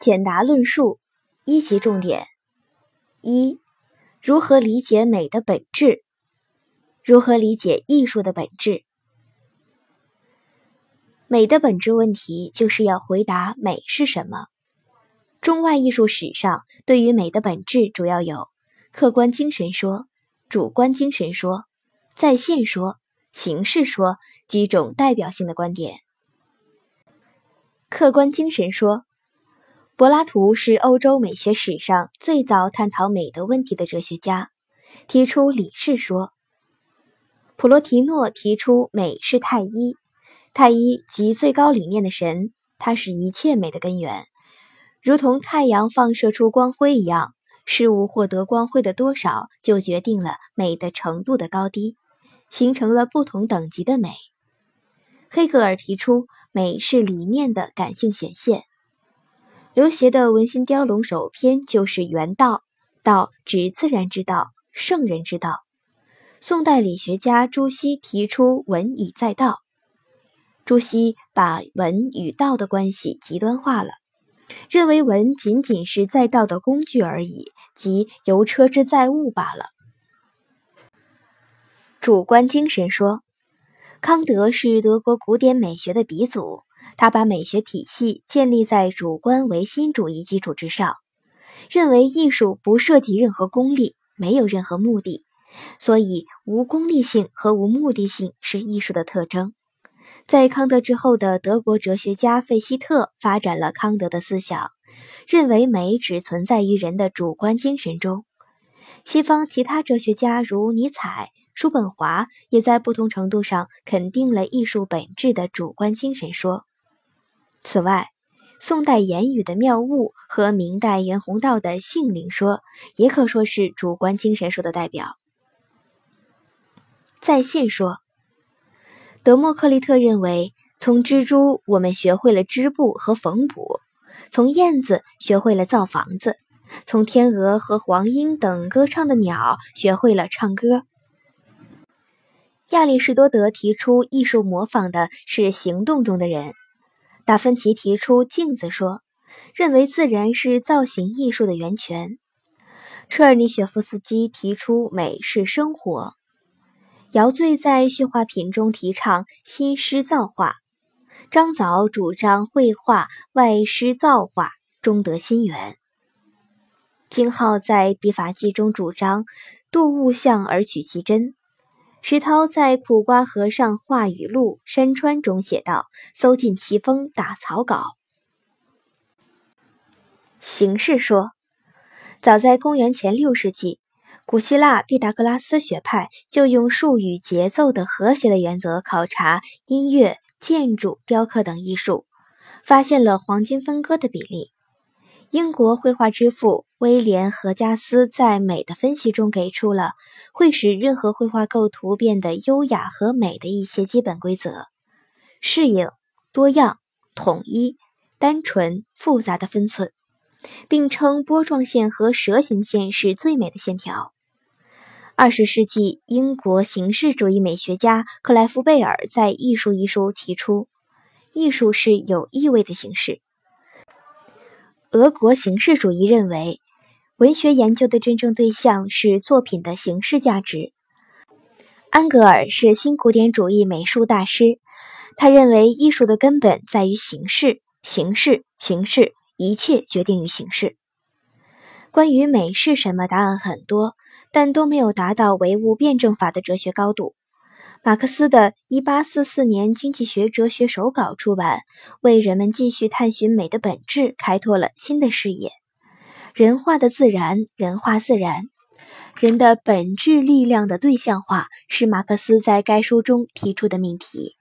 简答论述一级重点：一、如何理解美的本质？如何理解艺术的本质？美的本质问题就是要回答美是什么。中外艺术史上对于美的本质主要有客观精神说、主观精神说、在线说、形式说几种代表性的观点。客观精神说。柏拉图是欧洲美学史上最早探讨美的问题的哲学家，提出理事说。普罗提诺提出美是太一，太一即最高理念的神，它是一切美的根源，如同太阳放射出光辉一样，事物获得光辉的多少就决定了美的程度的高低，形成了不同等级的美。黑格尔提出美是理念的感性显现。刘勰的《文心雕龙》首篇就是原道，道指自然之道、圣人之道。宋代理学家朱熹提出“文以载道”，朱熹把文与道的关系极端化了，认为文仅仅是载道的工具而已，即由车之载物罢了。主观精神说，康德是德国古典美学的鼻祖。他把美学体系建立在主观唯心主义基础之上，认为艺术不涉及任何功利，没有任何目的，所以无功利性和无目的性是艺术的特征。在康德之后的德国哲学家费希特发展了康德的思想，认为美只存在于人的主观精神中。西方其他哲学家如尼采、叔本华也在不同程度上肯定了艺术本质的主观精神说。此外，宋代言语的妙物和明代袁宏道的性灵说，也可说是主观精神说的代表。在线说，德谟克利特认为，从蜘蛛我们学会了织布和缝补，从燕子学会了造房子，从天鹅和黄莺等歌唱的鸟学会了唱歌。亚里士多德提出，艺术模仿的是行动中的人。达芬奇提出镜子说，认为自然是造型艺术的源泉。车尔尼雪夫斯基提出美是生活。姚醉在叙画品中提倡新诗造化。张藻主张绘画外诗造化，中得心源。金浩在笔法记中主张度物象而取其真。石涛在《苦瓜和尚画语录·山川》中写道：“搜尽奇峰打草稿。”形式说，早在公元前六世纪，古希腊毕达哥拉斯学派就用数与节奏的和谐的原则考察音乐、建筑、雕刻等艺术，发现了黄金分割的比例。英国绘画之父威廉·何加斯在美的分析中给出了会使任何绘画构图变得优雅和美的一些基本规则：适应、多样、统一、单纯、复杂的分寸，并称波状线和蛇形线是最美的线条。二十世纪英国形式主义美学家克莱夫贝尔在《艺术》一书提出，艺术是有意味的形式。俄国形式主义认为，文学研究的真正对象是作品的形式价值。安格尔是新古典主义美术大师，他认为艺术的根本在于形式，形式，形式，一切决定于形式。关于美是什么，答案很多，但都没有达到唯物辩证法的哲学高度。马克思的1844年《经济学哲学手稿》出版，为人们继续探寻美的本质开拓了新的视野。人化的自然，人化自然，人的本质力量的对象化，是马克思在该书中提出的命题。